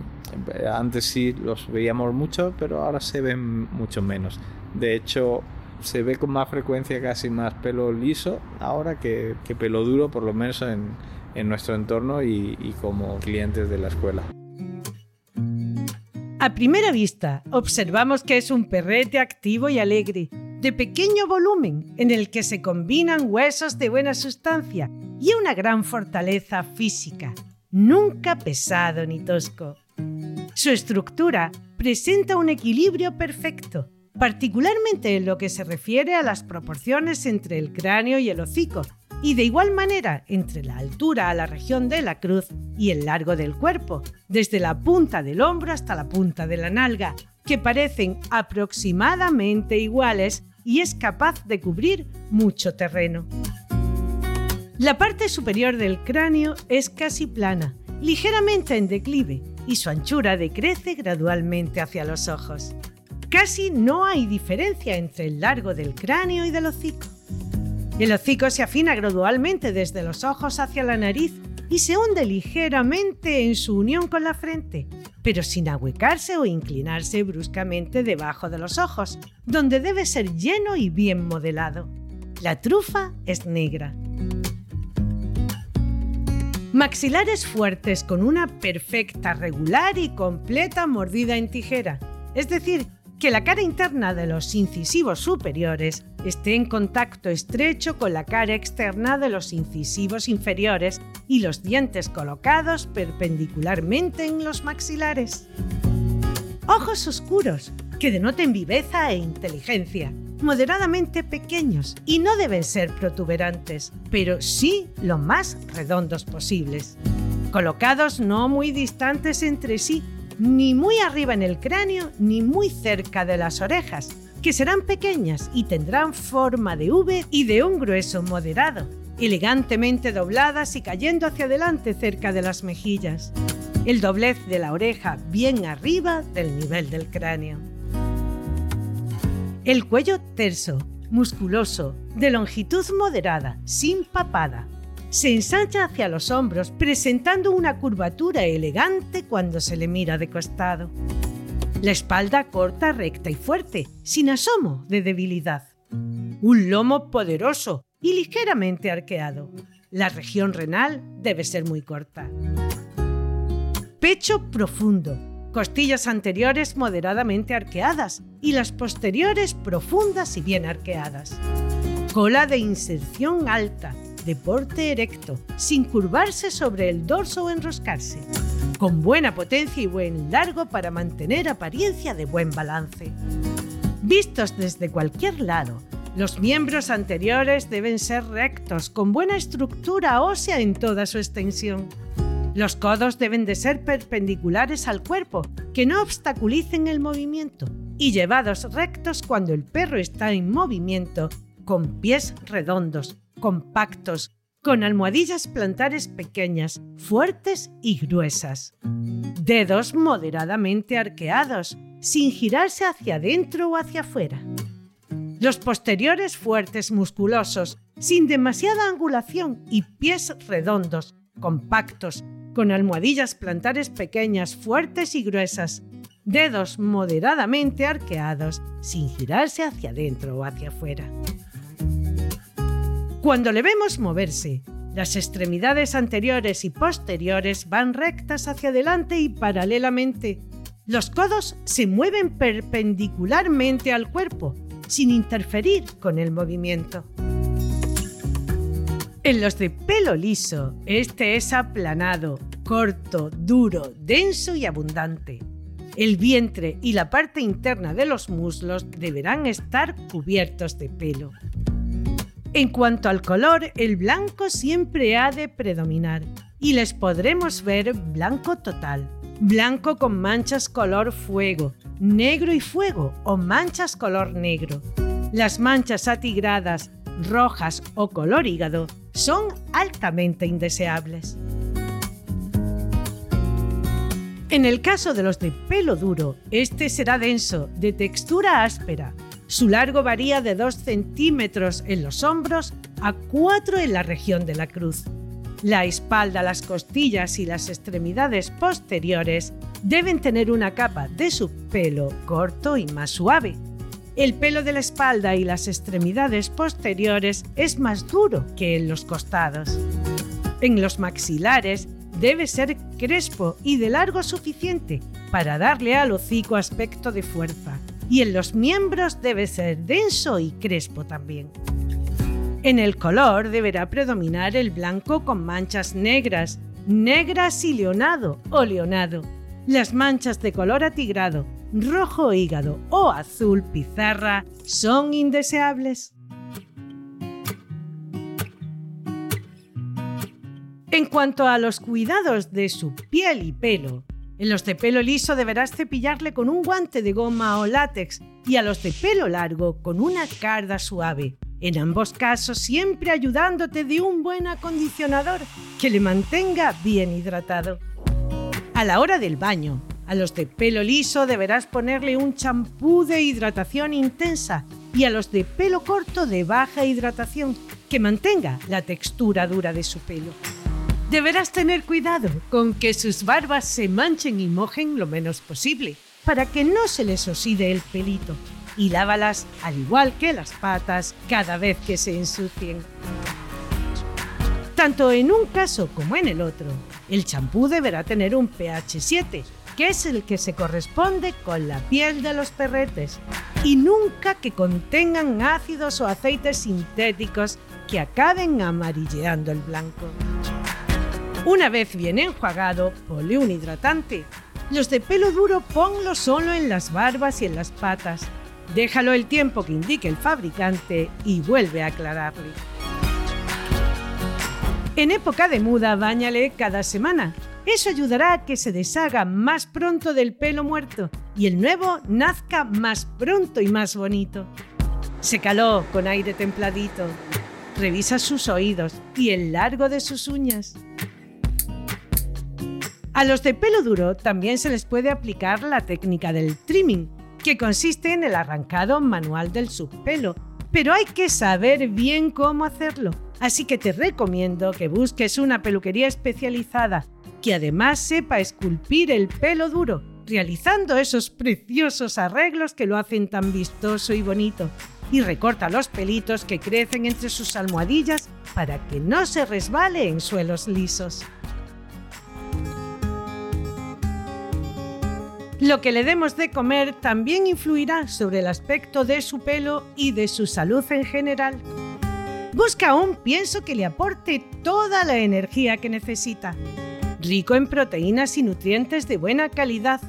antes sí los veíamos mucho, pero ahora se ven mucho menos. De hecho, se ve con más frecuencia casi más pelo liso ahora que, que pelo duro, por lo menos en, en nuestro entorno y, como clientes de la escuela. A primera vista, observamos que es un perrete activo y alegre, de pequeño volumen, en el que se combinan huesos de buena sustancia y una gran fortaleza física, nunca pesado ni tosco. Su estructura presenta un equilibrio perfecto, particularmente en lo que se refiere a las proporciones entre el cráneo y el hocico, y de igual manera entre la altura a la región de la cruz y el largo del cuerpo, desde la punta del hombro hasta la punta de la nalga, que parecen aproximadamente iguales y es capaz de cubrir mucho terreno. La parte superior del cráneo es casi plana, ligeramente en declive, y su anchura decrece gradualmente hacia los ojos. Casi no hay diferencia entre el largo del cráneo y del hocico. El hocico se afina gradualmente desde los ojos hacia la nariz y se hunde ligeramente en su unión con la frente, pero sin ahuecarse o inclinarse bruscamente debajo de los ojos, donde debe ser lleno y bien modelado. La trufa es negra. Maxilares fuertes con una perfecta, regular y completa mordida en tijera, es decir, que la cara interna de los incisivos superiores esté en contacto estrecho con la cara externa de los incisivos inferiores y los dientes colocados perpendicularmente en los maxilares. Ojos oscuros, que denoten viveza e inteligencia, moderadamente pequeños y no deben ser protuberantes, pero sí lo más redondos posibles. Colocados no muy distantes entre sí, ni muy arriba en el cráneo ni muy cerca de las orejas, que serán pequeñas y tendrán forma de V y de un grueso moderado, elegantemente dobladas y cayendo hacia adelante cerca de las mejillas. El doblez de la oreja bien arriba del nivel del cráneo. El cuello terso, musculoso, de longitud moderada, sin papada. Se ensancha hacia los hombros, presentando una curvatura elegante cuando se le mira de costado. La espalda corta, recta y fuerte, sin asomo de debilidad. Un lomo poderoso y ligeramente arqueado. La región renal debe ser muy corta. Pecho profundo, costillas anteriores moderadamente arqueadas y las posteriores profundas y bien arqueadas. Cola de inserción alta, de porte erecto, sin curvarse sobre el dorso o enroscarse. Con buena potencia y buen largo para mantener apariencia de buen balance. Vistos desde cualquier lado, los miembros anteriores deben ser rectos, con buena estructura ósea en toda su extensión. Los codos deben de ser perpendiculares al cuerpo, que no obstaculicen el movimiento, y llevados rectos cuando el perro está en movimiento, con pies redondos, compactos, con almohadillas plantares pequeñas, fuertes y gruesas. Dedos moderadamente arqueados, sin girarse hacia adentro o hacia afuera. Los posteriores fuertes, musculosos, sin demasiada angulación y pies redondos, compactos, con almohadillas plantares pequeñas, fuertes y gruesas, dedos moderadamente arqueados, sin girarse hacia adentro o hacia afuera. Cuando le vemos moverse, las extremidades anteriores y posteriores van rectas hacia adelante y paralelamente. Los codos se mueven perpendicularmente al cuerpo, sin interferir con el movimiento. En los de pelo liso, este es aplanado, corto, duro, denso y abundante. El vientre y la parte interna de los muslos deberán estar cubiertos de pelo. En cuanto al color, el blanco siempre ha de predominar y les podremos ver blanco total, blanco con manchas color fuego, negro y fuego o manchas color negro. Las manchas atigradas, rojas o color hígado son altamente indeseables. En el caso de los de pelo duro, este será denso, de textura áspera. Su largo varía de 2 centímetros en los hombros a 4 en la región de la cruz. La espalda, las costillas y las extremidades posteriores deben tener una capa de subpelo corto y más suave, el pelo de la espalda y las extremidades posteriores es más duro que en los costados. En los maxilares debe ser crespo y de largo suficiente para darle al hocico aspecto de fuerza, y en los miembros debe ser denso y crespo también. En el color deberá predominar el blanco con manchas negras, negras y leonado o leonado. Las manchas de color atigrado rojo hígado o azul pizarra son indeseables. En cuanto a los cuidados de su piel y pelo, en los de pelo liso deberás cepillarle con un guante de goma o látex y a los de pelo largo con una carda suave. En ambos casos siempre ayudándote de un buen acondicionador que le mantenga bien hidratado. A la hora del baño, a los de pelo liso deberás ponerle un champú de hidratación intensa y a los de pelo corto de baja hidratación que mantenga la textura dura de su pelo. Deberás tener cuidado con que sus barbas se manchen y mojen lo menos posible para que no se les oxide el pelito y lávalas al igual que las patas cada vez que se ensucien. Tanto en un caso como en el otro, el champú deberá tener un pH 7 que es el que se corresponde con la piel de los perretes, y nunca que contengan ácidos o aceites sintéticos que acaben amarilleando el blanco. Una vez bien enjuagado, ponle un hidratante. Los de pelo duro ponlo solo en las barbas y en las patas. Déjalo el tiempo que indique el fabricante y vuelve a aclararle. En época de muda, bañale cada semana eso ayudará a que se deshaga más pronto del pelo muerto y el nuevo nazca más pronto y más bonito. Sécalo con aire templadito. Revisa sus oídos y el largo de sus uñas. A los de pelo duro también se les puede aplicar la técnica del trimming, que consiste en el arrancado manual del subpelo, pero hay que saber bien cómo hacerlo. Así que te recomiendo que busques una peluquería especializada que además sepa esculpir el pelo duro, realizando esos preciosos arreglos que lo hacen tan vistoso y bonito. Y recorta los pelitos que crecen entre sus almohadillas para que no se resbale en suelos lisos. Lo que le demos de comer también influirá sobre el aspecto de su pelo y de su salud en general. Busca un pienso que le aporte toda la energía que necesita, rico en proteínas y nutrientes de buena calidad,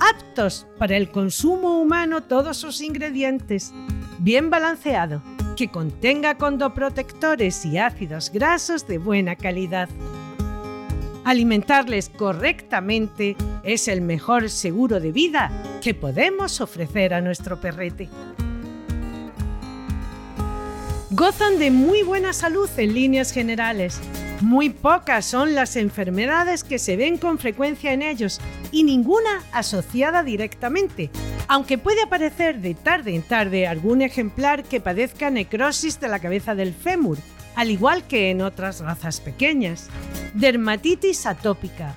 aptos para el consumo humano todos sus ingredientes, bien balanceado, que contenga condoprotectores y ácidos grasos de buena calidad. Alimentarles correctamente es el mejor seguro de vida que podemos ofrecer a nuestro perrete. Gozan de muy buena salud en líneas generales. Muy pocas son las enfermedades que se ven con frecuencia en ellos y ninguna asociada directamente, aunque puede aparecer de tarde en tarde algún ejemplar que padezca necrosis de la cabeza del fémur, al igual que en otras razas pequeñas. Dermatitis atópica.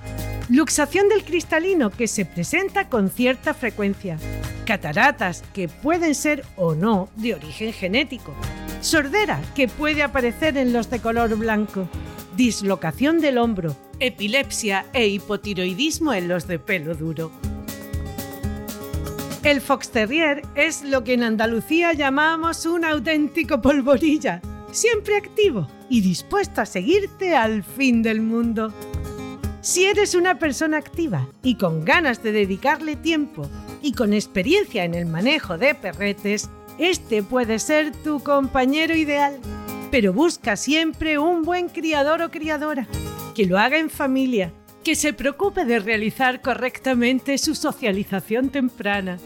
Luxación del cristalino que se presenta con cierta frecuencia. Cataratas que pueden ser o no de origen genético. Sordera que puede aparecer en los de color blanco. Dislocación del hombro. Epilepsia e hipotiroidismo en los de pelo duro. El Fox Terrier es lo que en Andalucía llamamos un auténtico polvorilla siempre activo y dispuesto a seguirte al fin del mundo. Si eres una persona activa y con ganas de dedicarle tiempo y con experiencia en el manejo de perretes, este puede ser tu compañero ideal. Pero busca siempre un buen criador o criadora, que lo haga en familia, que se preocupe de realizar correctamente su socialización temprana,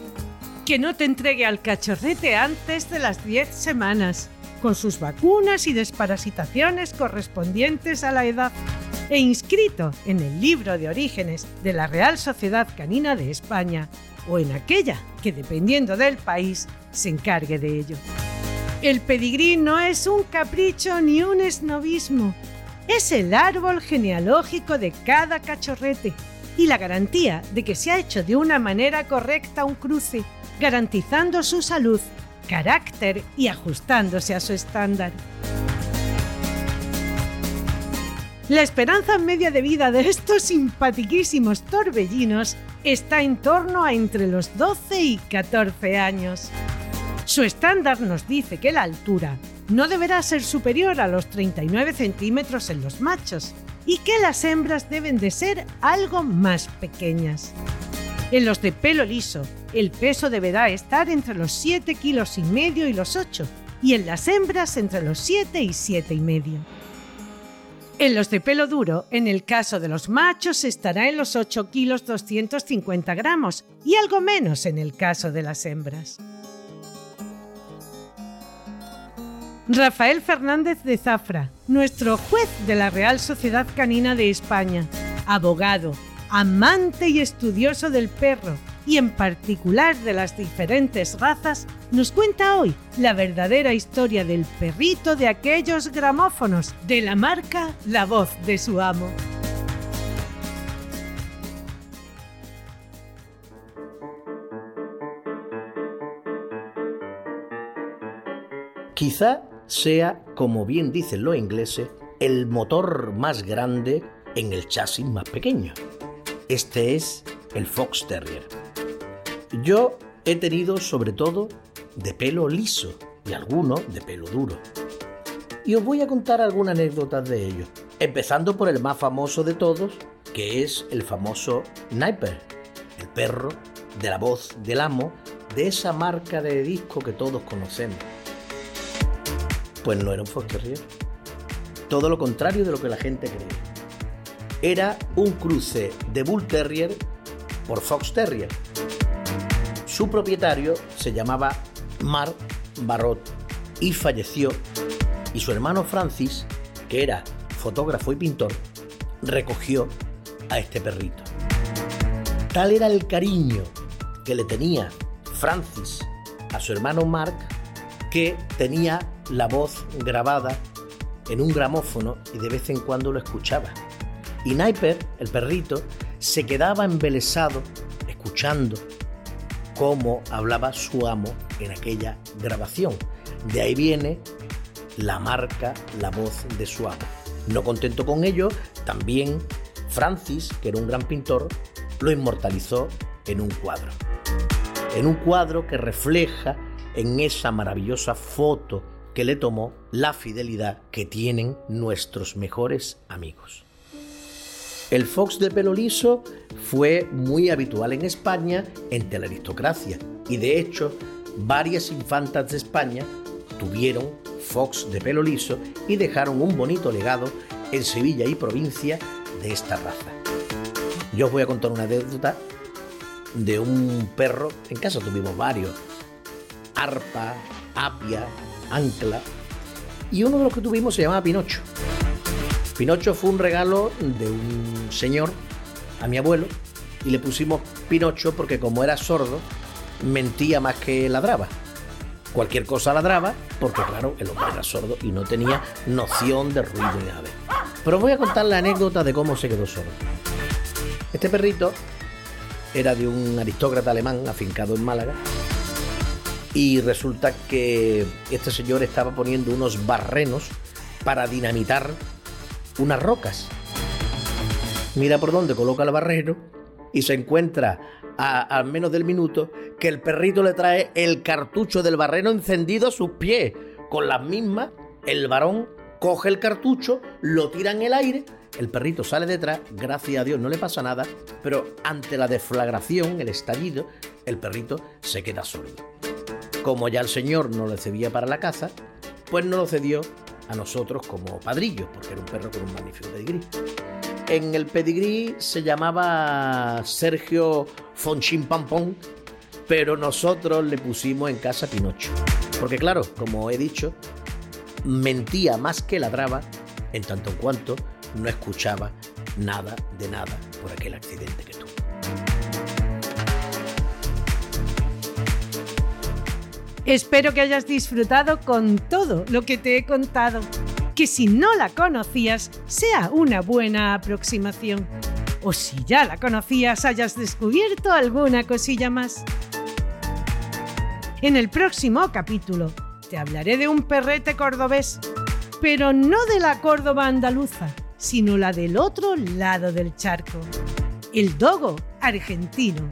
que no te entregue al cachorrete antes de las 10 semanas, con sus vacunas y desparasitaciones correspondientes a la edad, e inscrito en el libro de orígenes de la Real Sociedad Canina de España o en aquella que, dependiendo del país, se encargue de ello. El pedigrí no es un capricho ni un esnovismo, es el árbol genealógico de cada cachorrete y la garantía de que se ha hecho de una manera correcta un cruce, garantizando su salud carácter y ajustándose a su estándar. La esperanza media de vida de estos simpatiquísimos torbellinos está en torno a entre los 12 y 14 años. Su estándar nos dice que la altura no deberá ser superior a los 39 centímetros en los machos y que las hembras deben de ser algo más pequeñas. En los de pelo liso, el peso deberá estar entre los 7 kilos y medio y los 8, y en las hembras entre los 7 y 7 y medio. En los de pelo duro, en el caso de los machos, estará en los 8 kilos 250 gramos y algo menos en el caso de las hembras. Rafael Fernández de Zafra, nuestro juez de la Real Sociedad Canina de España, abogado, amante y estudioso del perro y en particular de las diferentes razas, nos cuenta hoy la verdadera historia del perrito de aquellos gramófonos de la marca La Voz de su amo. Quizá sea, como bien dicen los ingleses, el motor más grande en el chasis más pequeño. Este es el Fox Terrier. Yo he tenido sobre todo de pelo liso y algunos de pelo duro. Y os voy a contar algunas anécdotas de ellos, empezando por el más famoso de todos, que es el famoso Sniper, el perro de la voz del amo de esa marca de disco que todos conocemos. Pues no era un Fox Terrier. Todo lo contrario de lo que la gente cree era un cruce de Bull Terrier por Fox Terrier. Su propietario se llamaba Marc Barrot y falleció y su hermano Francis, que era fotógrafo y pintor, recogió a este perrito. Tal era el cariño que le tenía Francis a su hermano Mark que tenía la voz grabada en un gramófono y de vez en cuando lo escuchaba. Y Naiper, el perrito, se quedaba embelesado escuchando cómo hablaba su amo en aquella grabación. De ahí viene la marca, la voz de su amo. No contento con ello, también Francis, que era un gran pintor, lo inmortalizó en un cuadro. En un cuadro que refleja en esa maravillosa foto que le tomó la fidelidad que tienen nuestros mejores amigos. El fox de pelo liso fue muy habitual en España entre la aristocracia y de hecho varias infantas de España tuvieron fox de pelo liso y dejaron un bonito legado en Sevilla y provincia de esta raza. Yo os voy a contar una anécdota de un perro, en casa tuvimos varios, arpa, apia, ancla, y uno de los que tuvimos se llamaba Pinocho. Pinocho fue un regalo de un señor a mi abuelo y le pusimos Pinocho porque como era sordo, mentía más que ladraba. Cualquier cosa ladraba porque claro, el hombre era sordo y no tenía noción de ruido ni nada. Pero voy a contar la anécdota de cómo se quedó sordo. Este perrito era de un aristócrata alemán afincado en Málaga y resulta que este señor estaba poniendo unos barrenos para dinamitar unas rocas. Mira por dónde coloca el barreno y se encuentra a, al menos del minuto que el perrito le trae el cartucho del barreno encendido a sus pies. Con las mismas, el varón coge el cartucho, lo tira en el aire, el perrito sale detrás, gracias a Dios no le pasa nada, pero ante la deflagración, el estallido, el perrito se queda sordo. Como ya el señor no le cedía para la caza, pues no lo cedió a nosotros como padrillos, porque era un perro con un magnífico pedigrí. En el pedigrí se llamaba Sergio Fonchín Pampón, pero nosotros le pusimos en casa Pinocho. Porque claro, como he dicho, mentía más que ladraba, en tanto en cuanto no escuchaba nada de nada por aquel accidente que Espero que hayas disfrutado con todo lo que te he contado. Que si no la conocías, sea una buena aproximación. O si ya la conocías, hayas descubierto alguna cosilla más. En el próximo capítulo te hablaré de un perrete cordobés, pero no de la Córdoba andaluza, sino la del otro lado del charco, el dogo argentino.